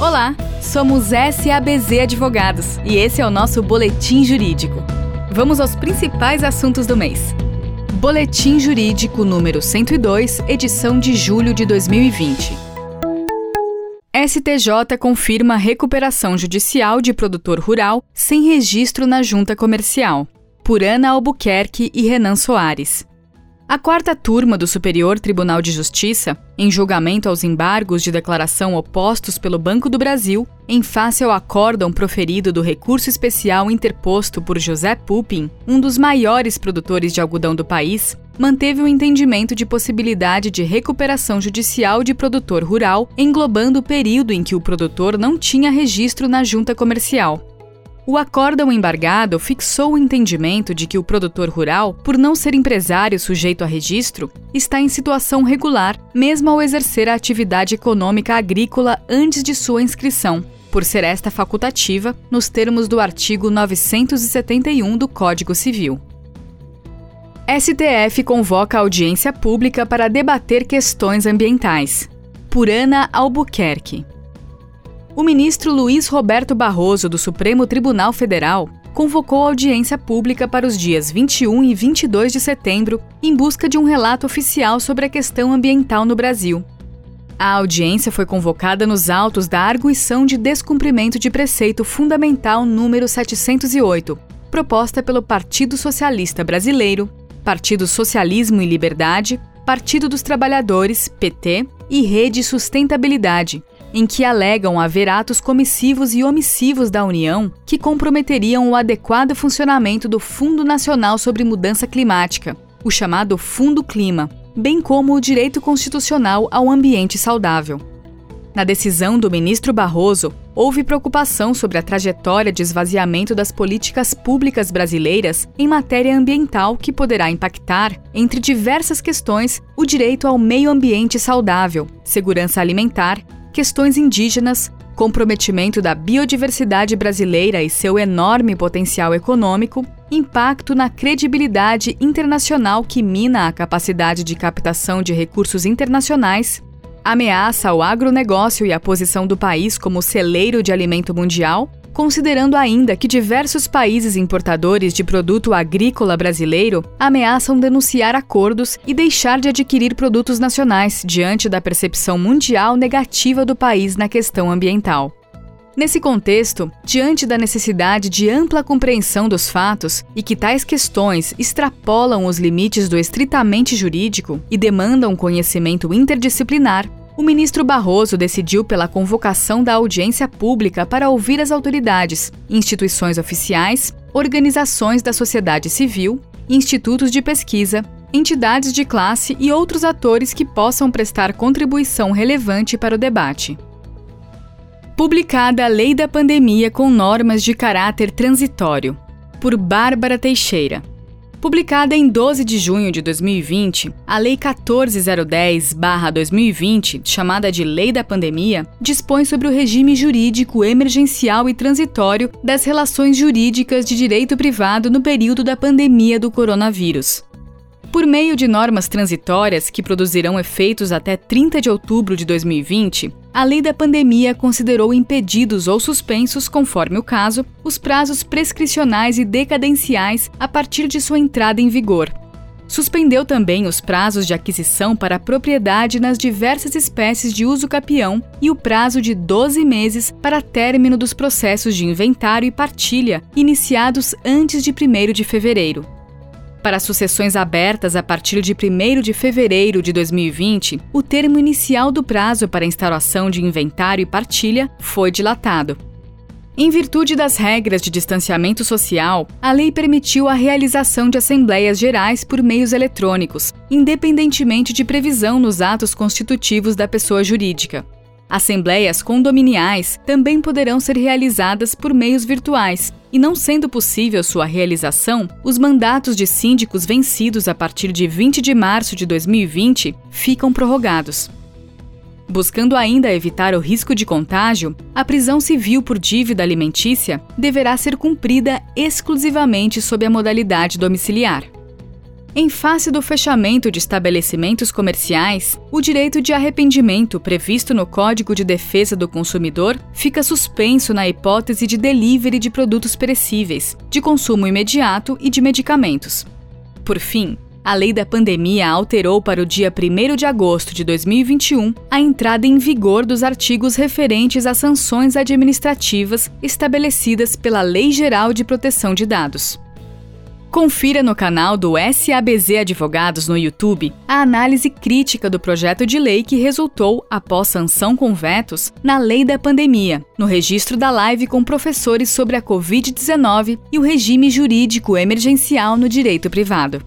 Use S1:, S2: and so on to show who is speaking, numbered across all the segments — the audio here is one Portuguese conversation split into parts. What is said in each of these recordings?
S1: Olá, somos SABZ Advogados e esse é o nosso Boletim Jurídico. Vamos aos principais assuntos do mês. Boletim Jurídico número 102, edição de julho de 2020. STJ confirma recuperação judicial de produtor rural sem registro na junta comercial. Por Ana Albuquerque e Renan Soares. A quarta turma do Superior Tribunal de Justiça, em julgamento aos embargos de declaração opostos pelo Banco do Brasil, em face ao acórdão proferido do recurso especial interposto por José Pupin, um dos maiores produtores de algodão do país, manteve o entendimento de possibilidade de recuperação judicial de produtor rural, englobando o período em que o produtor não tinha registro na junta comercial. O acórdão embargado fixou o entendimento de que o produtor rural, por não ser empresário sujeito a registro, está em situação regular, mesmo ao exercer a atividade econômica agrícola antes de sua inscrição, por ser esta facultativa, nos termos do artigo 971 do Código Civil. STF convoca audiência pública para debater questões ambientais. Por Ana Albuquerque o ministro Luiz Roberto Barroso, do Supremo Tribunal Federal, convocou audiência pública para os dias 21 e 22 de setembro em busca de um relato oficial sobre a questão ambiental no Brasil. A audiência foi convocada nos autos da arguição de descumprimento de preceito fundamental número 708, proposta pelo Partido Socialista Brasileiro, Partido Socialismo e Liberdade, Partido dos Trabalhadores, PT, e Rede Sustentabilidade, em que alegam haver atos comissivos e omissivos da União que comprometeriam o adequado funcionamento do Fundo Nacional sobre Mudança Climática, o chamado Fundo Clima, bem como o direito constitucional ao ambiente saudável. Na decisão do ministro Barroso, houve preocupação sobre a trajetória de esvaziamento das políticas públicas brasileiras em matéria ambiental que poderá impactar, entre diversas questões, o direito ao meio ambiente saudável, segurança alimentar questões indígenas, comprometimento da biodiversidade brasileira e seu enorme potencial econômico, impacto na credibilidade internacional que mina a capacidade de captação de recursos internacionais, ameaça ao agronegócio e a posição do país como celeiro de alimento mundial considerando ainda que diversos países importadores de produto agrícola brasileiro ameaçam denunciar acordos e deixar de adquirir produtos nacionais diante da percepção mundial negativa do país na questão ambiental. Nesse contexto, diante da necessidade de ampla compreensão dos fatos e que tais questões extrapolam os limites do estritamente jurídico e demandam conhecimento interdisciplinar, o ministro Barroso decidiu pela convocação da audiência pública para ouvir as autoridades, instituições oficiais, organizações da sociedade civil, institutos de pesquisa, entidades de classe e outros atores que possam prestar contribuição relevante para o debate. Publicada a Lei da Pandemia com normas de caráter transitório, por Bárbara Teixeira. Publicada em 12 de junho de 2020, a Lei 14010-2020, chamada de Lei da Pandemia, dispõe sobre o regime jurídico emergencial e transitório das relações jurídicas de direito privado no período da pandemia do coronavírus. Por meio de normas transitórias que produzirão efeitos até 30 de outubro de 2020, a lei da pandemia considerou impedidos ou suspensos, conforme o caso, os prazos prescricionais e decadenciais a partir de sua entrada em vigor. Suspendeu também os prazos de aquisição para propriedade nas diversas espécies de uso capião e o prazo de 12 meses para término dos processos de inventário e partilha iniciados antes de 1 de fevereiro. Para sucessões abertas a partir de 1 de fevereiro de 2020, o termo inicial do prazo para instauração de inventário e partilha foi dilatado. Em virtude das regras de distanciamento social, a lei permitiu a realização de assembleias gerais por meios eletrônicos, independentemente de previsão nos atos constitutivos da pessoa jurídica. Assembleias condominiais também poderão ser realizadas por meios virtuais, e não sendo possível sua realização, os mandatos de síndicos vencidos a partir de 20 de março de 2020 ficam prorrogados. Buscando ainda evitar o risco de contágio, a prisão civil por dívida alimentícia deverá ser cumprida exclusivamente sob a modalidade domiciliar. Em face do fechamento de estabelecimentos comerciais, o direito de arrependimento previsto no Código de Defesa do Consumidor fica suspenso na hipótese de delivery de produtos perecíveis, de consumo imediato e de medicamentos. Por fim, a lei da pandemia alterou para o dia 1 de agosto de 2021 a entrada em vigor dos artigos referentes às sanções administrativas estabelecidas pela Lei Geral de Proteção de Dados. Confira no canal do SABZ Advogados no YouTube a análise crítica do projeto de lei que resultou, após sanção com vetos, na Lei da Pandemia, no registro da live com professores sobre a Covid-19 e o regime jurídico emergencial no direito privado.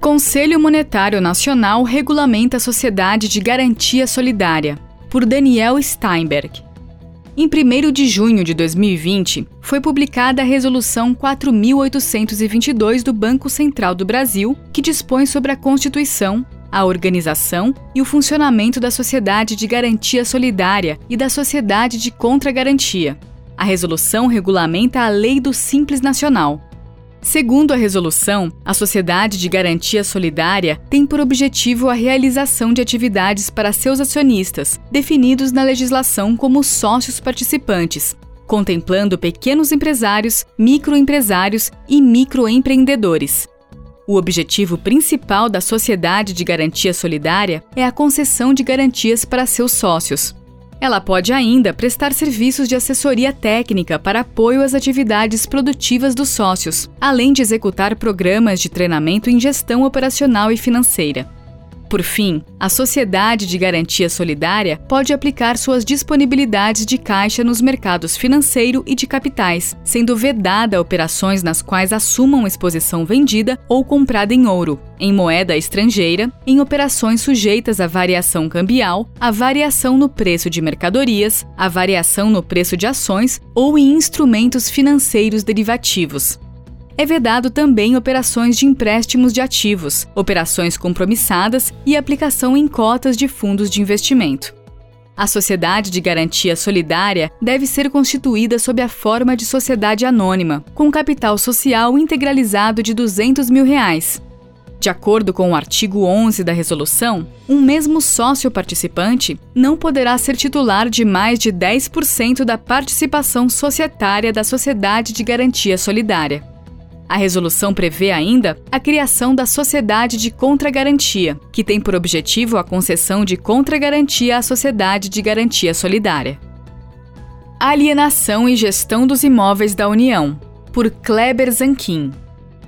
S1: Conselho Monetário Nacional regulamenta a Sociedade de Garantia Solidária, por Daniel Steinberg. Em 1 de junho de 2020, foi publicada a Resolução 4822 do Banco Central do Brasil, que dispõe sobre a constituição, a organização e o funcionamento da Sociedade de Garantia Solidária e da Sociedade de Contragarantia. A resolução regulamenta a Lei do Simples Nacional, Segundo a resolução, a Sociedade de Garantia Solidária tem por objetivo a realização de atividades para seus acionistas, definidos na legislação como sócios participantes, contemplando pequenos empresários, microempresários e microempreendedores. O objetivo principal da Sociedade de Garantia Solidária é a concessão de garantias para seus sócios. Ela pode ainda prestar serviços de assessoria técnica para apoio às atividades produtivas dos sócios, além de executar programas de treinamento em gestão operacional e financeira. Por fim, a Sociedade de Garantia Solidária pode aplicar suas disponibilidades de caixa nos mercados financeiro e de capitais, sendo vedada operações nas quais assumam exposição vendida ou comprada em ouro, em moeda estrangeira, em operações sujeitas à variação cambial, à variação no preço de mercadorias, à variação no preço de ações ou em instrumentos financeiros derivativos é vedado também operações de empréstimos de ativos, operações compromissadas e aplicação em cotas de fundos de investimento. A sociedade de garantia solidária deve ser constituída sob a forma de sociedade anônima, com capital social integralizado de 200 mil reais. De acordo com o artigo 11 da resolução, um mesmo sócio participante não poderá ser titular de mais de 10% da participação societária da sociedade de garantia solidária. A resolução prevê ainda a criação da Sociedade de Contragarantia, que tem por objetivo a concessão de contragarantia à Sociedade de Garantia Solidária. Alienação e Gestão dos Imóveis da União, por Kleber Zanquim.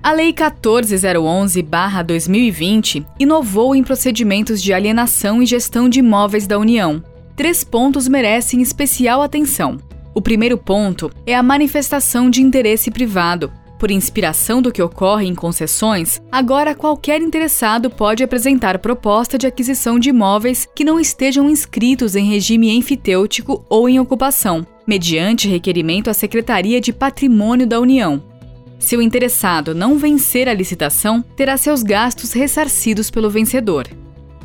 S1: A Lei 14011-2020 inovou em procedimentos de alienação e gestão de imóveis da União. Três pontos merecem especial atenção. O primeiro ponto é a manifestação de interesse privado, por inspiração do que ocorre em concessões, agora qualquer interessado pode apresentar proposta de aquisição de imóveis que não estejam inscritos em regime enfitêutico ou em ocupação, mediante requerimento à Secretaria de Patrimônio da União. Se o interessado não vencer a licitação, terá seus gastos ressarcidos pelo vencedor.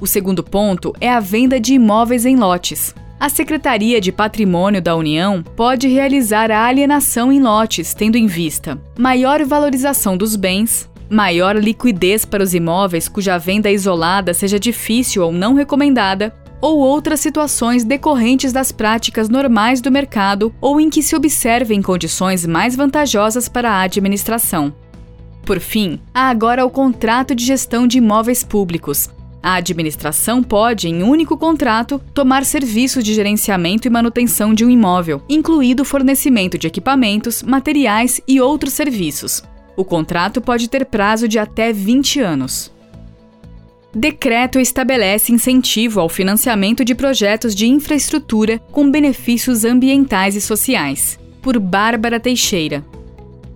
S1: O segundo ponto é a venda de imóveis em lotes. A Secretaria de Patrimônio da União pode realizar a alienação em lotes, tendo em vista maior valorização dos bens, maior liquidez para os imóveis cuja venda isolada seja difícil ou não recomendada, ou outras situações decorrentes das práticas normais do mercado ou em que se observem condições mais vantajosas para a administração. Por fim, há agora o contrato de gestão de imóveis públicos, a administração pode, em único contrato, tomar serviços de gerenciamento e manutenção de um imóvel, incluído o fornecimento de equipamentos, materiais e outros serviços. O contrato pode ter prazo de até 20 anos. Decreto estabelece incentivo ao financiamento de projetos de infraestrutura com benefícios ambientais e sociais. Por Bárbara Teixeira.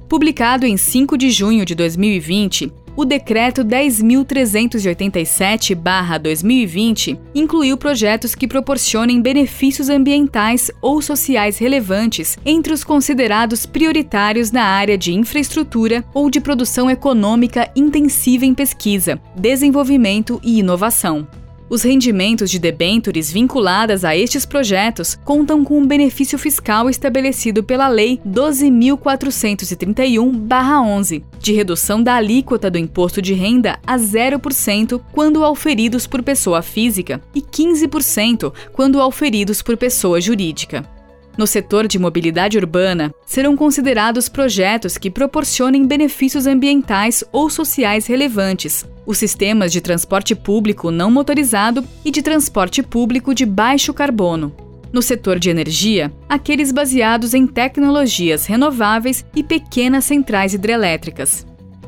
S1: Publicado em 5 de junho de 2020, o Decreto 10.387-2020 incluiu projetos que proporcionem benefícios ambientais ou sociais relevantes entre os considerados prioritários na área de infraestrutura ou de produção econômica intensiva em pesquisa, desenvolvimento e inovação. Os rendimentos de debêntures vinculadas a estes projetos contam com um benefício fiscal estabelecido pela Lei 12.431-11, de redução da alíquota do imposto de renda a 0% quando auferidos por pessoa física e 15% quando auferidos por pessoa jurídica. No setor de mobilidade urbana, serão considerados projetos que proporcionem benefícios ambientais ou sociais relevantes, os sistemas de transporte público não motorizado e de transporte público de baixo carbono. No setor de energia, aqueles baseados em tecnologias renováveis e pequenas centrais hidrelétricas.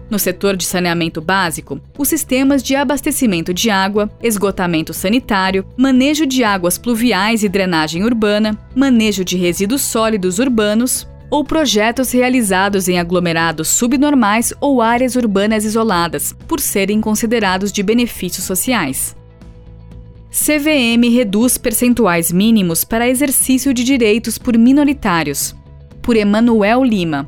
S1: No setor de saneamento básico, os sistemas de abastecimento de água, esgotamento sanitário, manejo de águas pluviais e drenagem urbana, manejo de resíduos sólidos urbanos ou projetos realizados em aglomerados subnormais ou áreas urbanas isoladas, por serem considerados de benefícios sociais. CVM reduz percentuais mínimos para exercício de direitos por minoritários. Por Emanuel Lima,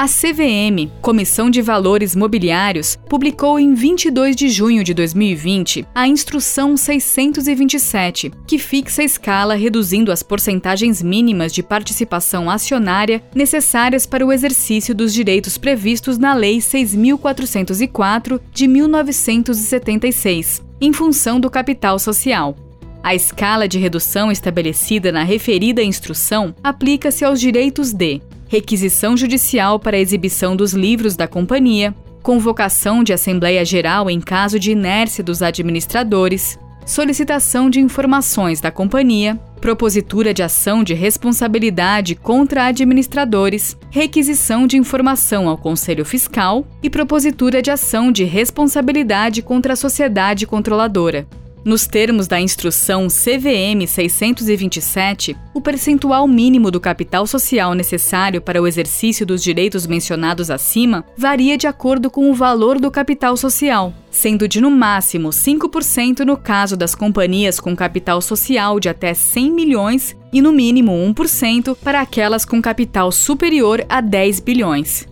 S1: a CVM, Comissão de Valores Mobiliários, publicou em 22 de junho de 2020 a Instrução 627, que fixa a escala reduzindo as porcentagens mínimas de participação acionária necessárias para o exercício dos direitos previstos na Lei 6404 de 1976, em função do capital social. A escala de redução estabelecida na referida instrução aplica-se aos direitos de requisição judicial para exibição dos livros da companhia, convocação de Assembleia Geral em caso de inércia dos administradores, solicitação de informações da companhia, propositura de ação de responsabilidade contra administradores, requisição de informação ao Conselho Fiscal e propositura de ação de responsabilidade contra a sociedade controladora. Nos termos da instrução CVM 627, o percentual mínimo do capital social necessário para o exercício dos direitos mencionados acima varia de acordo com o valor do capital social, sendo de no máximo 5% no caso das companhias com capital social de até 100 milhões e no mínimo 1% para aquelas com capital superior a 10 bilhões.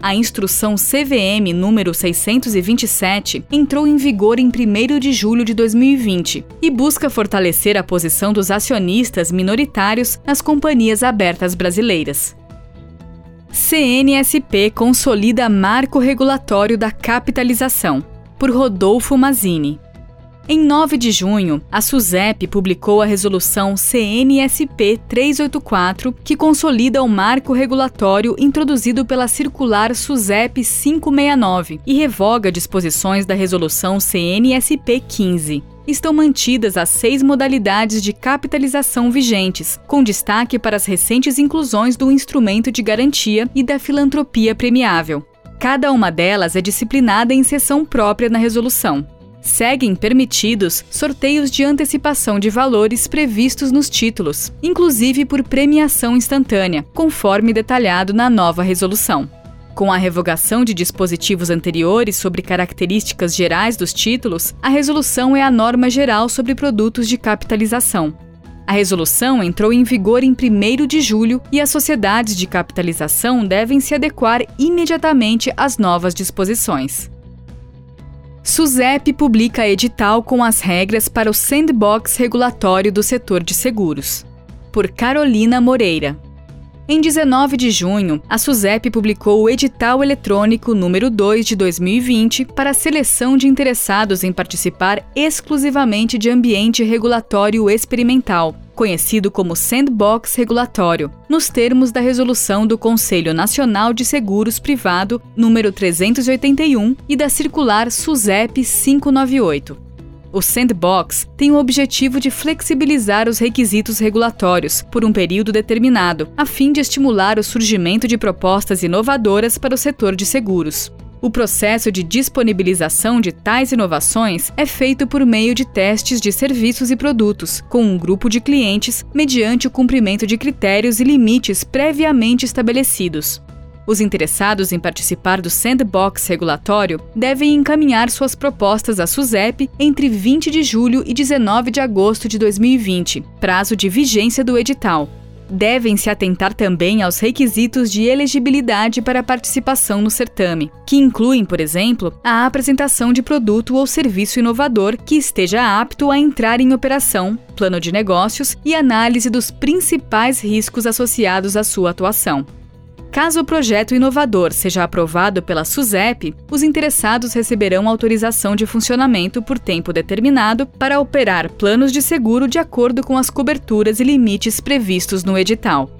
S1: A instrução CVM número 627 entrou em vigor em 1 de julho de 2020 e busca fortalecer a posição dos acionistas minoritários nas companhias abertas brasileiras. CNSP consolida marco regulatório da capitalização, por Rodolfo Mazini. Em 9 de junho, a SUSEP publicou a resolução CNSP 384, que consolida o marco regulatório introduzido pela circular SUSEP 569 e revoga disposições da resolução CNSP 15 estão mantidas as seis modalidades de capitalização vigentes, com destaque para as recentes inclusões do instrumento de garantia e da filantropia premiável. Cada uma delas é disciplinada em seção própria na resolução. Seguem permitidos sorteios de antecipação de valores previstos nos títulos, inclusive por premiação instantânea, conforme detalhado na nova resolução. Com a revogação de dispositivos anteriores sobre características gerais dos títulos, a resolução é a norma geral sobre produtos de capitalização. A resolução entrou em vigor em 1 de julho e as sociedades de capitalização devem se adequar imediatamente às novas disposições. SUSEP publica edital com as regras para o sandbox regulatório do setor de seguros. Por Carolina Moreira. Em 19 de junho, a SUSEP publicou o edital eletrônico número 2 de 2020 para a seleção de interessados em participar exclusivamente de ambiente regulatório experimental, conhecido como Sandbox Regulatório, nos termos da resolução do Conselho Nacional de Seguros Privado número 381 e da circular SUSEP 598. O Sandbox tem o objetivo de flexibilizar os requisitos regulatórios por um período determinado, a fim de estimular o surgimento de propostas inovadoras para o setor de seguros. O processo de disponibilização de tais inovações é feito por meio de testes de serviços e produtos, com um grupo de clientes, mediante o cumprimento de critérios e limites previamente estabelecidos. Os interessados em participar do sandbox regulatório devem encaminhar suas propostas à SUSEP entre 20 de julho e 19 de agosto de 2020, prazo de vigência do edital. Devem se atentar também aos requisitos de elegibilidade para participação no certame, que incluem, por exemplo, a apresentação de produto ou serviço inovador que esteja apto a entrar em operação, plano de negócios e análise dos principais riscos associados à sua atuação. Caso o projeto inovador seja aprovado pela SUSEP, os interessados receberão autorização de funcionamento por tempo determinado para operar planos de seguro de acordo com as coberturas e limites previstos no edital.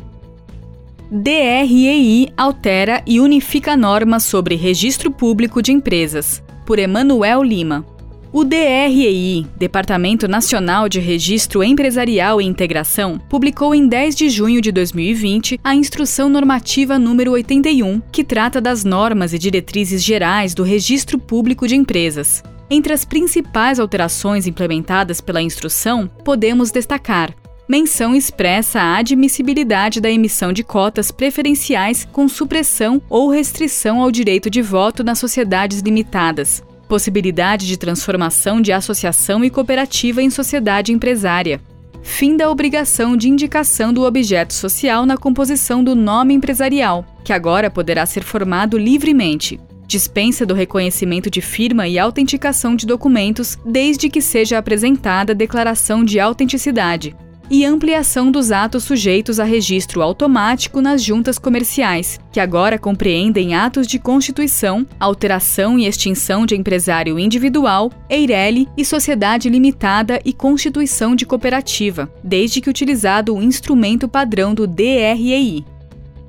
S1: DREI altera e unifica normas sobre registro público de empresas, por Emanuel Lima. O DREI, Departamento Nacional de Registro Empresarial e Integração, publicou em 10 de junho de 2020 a Instrução Normativa número 81, que trata das normas e diretrizes gerais do Registro Público de Empresas. Entre as principais alterações implementadas pela instrução, podemos destacar menção expressa à admissibilidade da emissão de cotas preferenciais com supressão ou restrição ao direito de voto nas sociedades limitadas, possibilidade de transformação de associação e cooperativa em sociedade empresária, fim da obrigação de indicação do objeto social na composição do nome empresarial, que agora poderá ser formado livremente. Dispensa do reconhecimento de firma e autenticação de documentos, desde que seja apresentada declaração de autenticidade e ampliação dos atos sujeitos a registro automático nas juntas comerciais, que agora compreendem atos de constituição, alteração e extinção de empresário individual, EIRELI e sociedade limitada e constituição de cooperativa, desde que utilizado o instrumento padrão do DREI.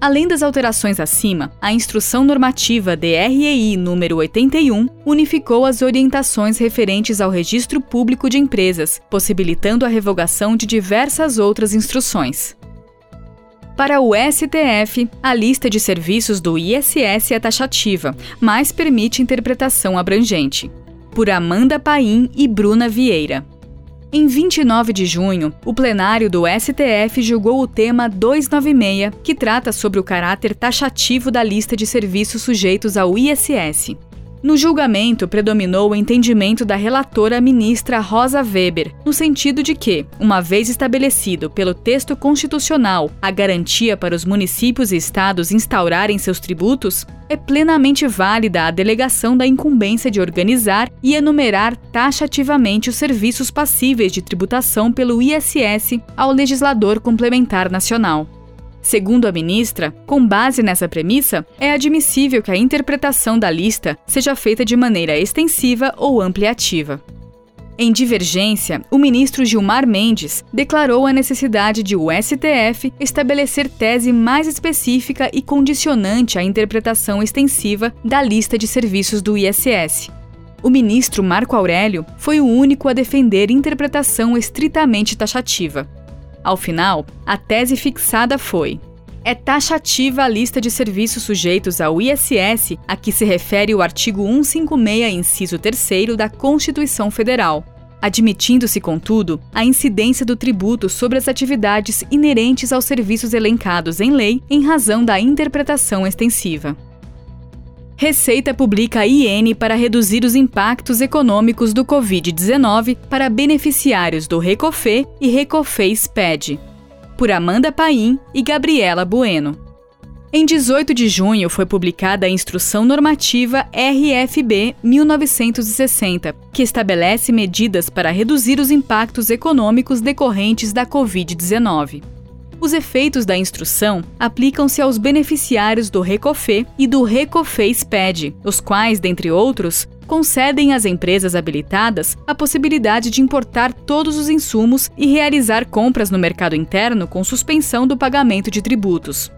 S1: Além das alterações acima, a Instrução Normativa DREI número 81 unificou as orientações referentes ao registro público de empresas, possibilitando a revogação de diversas outras instruções. Para o STF, a lista de serviços do ISS é taxativa, mas permite interpretação abrangente. Por Amanda Paim e Bruna Vieira. Em 29 de junho, o plenário do STF julgou o tema 296, que trata sobre o caráter taxativo da lista de serviços sujeitos ao ISS. No julgamento, predominou o entendimento da relatora ministra Rosa Weber, no sentido de que, uma vez estabelecido pelo texto constitucional a garantia para os municípios e estados instaurarem seus tributos, é plenamente válida a delegação da incumbência de organizar e enumerar taxativamente os serviços passíveis de tributação pelo ISS ao legislador complementar nacional. Segundo a ministra, com base nessa premissa, é admissível que a interpretação da lista seja feita de maneira extensiva ou ampliativa. Em divergência, o ministro Gilmar Mendes declarou a necessidade de o STF estabelecer tese mais específica e condicionante à interpretação extensiva da lista de serviços do ISS. O ministro Marco Aurélio foi o único a defender interpretação estritamente taxativa. Ao final, a tese fixada foi: é taxativa a lista de serviços sujeitos ao ISS a que se refere o artigo 156, inciso 3 da Constituição Federal, admitindo-se, contudo, a incidência do tributo sobre as atividades inerentes aos serviços elencados em lei em razão da interpretação extensiva. Receita publica IN para reduzir os impactos econômicos do Covid-19 para beneficiários do Recofê e Recofê SPED. Por Amanda Paim e Gabriela Bueno. Em 18 de junho foi publicada a Instrução Normativa RFB 1960, que estabelece medidas para reduzir os impactos econômicos decorrentes da Covid-19. Os efeitos da instrução aplicam-se aos beneficiários do Recofê e do Recofê SPED, os quais, dentre outros, concedem às empresas habilitadas a possibilidade de importar todos os insumos e realizar compras no mercado interno com suspensão do pagamento de tributos.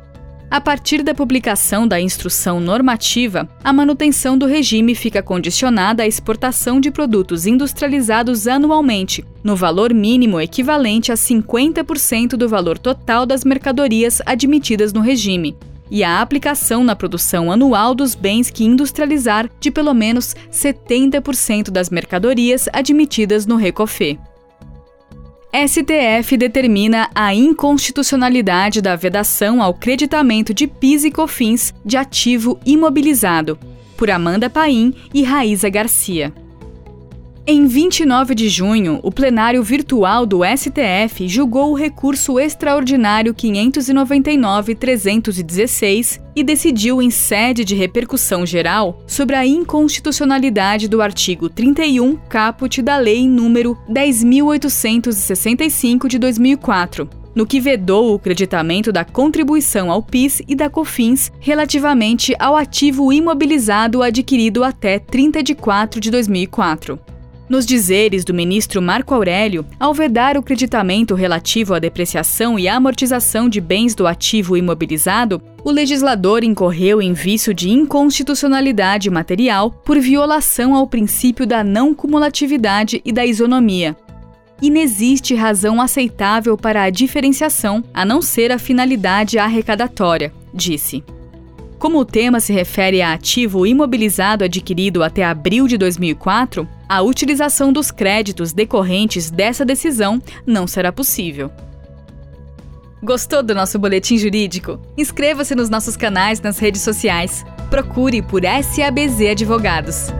S1: A partir da publicação da instrução normativa, a manutenção do regime fica condicionada à exportação de produtos industrializados anualmente, no valor mínimo equivalente a 50% do valor total das mercadorias admitidas no regime, e a aplicação na produção anual dos bens que industrializar de pelo menos 70% das mercadorias admitidas no RECOFE. STF determina a inconstitucionalidade da vedação ao creditamento de PIS e COFINS de ativo imobilizado, por Amanda Paim e Raíza Garcia. Em 29 de junho, o plenário virtual do STF julgou o recurso extraordinário 599-316 e decidiu, em sede de repercussão geral, sobre a inconstitucionalidade do artigo 31 caput da Lei número 10.865 de 2004, no que vedou o creditamento da contribuição ao PIS e da COFINS relativamente ao ativo imobilizado adquirido até 30 de 4 de 2004. Nos dizeres do ministro Marco Aurélio, ao vedar o creditamento relativo à depreciação e amortização de bens do ativo imobilizado, o legislador incorreu em vício de inconstitucionalidade material por violação ao princípio da não cumulatividade e da isonomia. Inexiste razão aceitável para a diferenciação, a não ser a finalidade arrecadatória, disse. Como o tema se refere a ativo imobilizado adquirido até abril de 2004, a utilização dos créditos decorrentes dessa decisão não será possível. Gostou do nosso boletim jurídico? Inscreva-se nos nossos canais nas redes sociais. Procure por SABZ Advogados.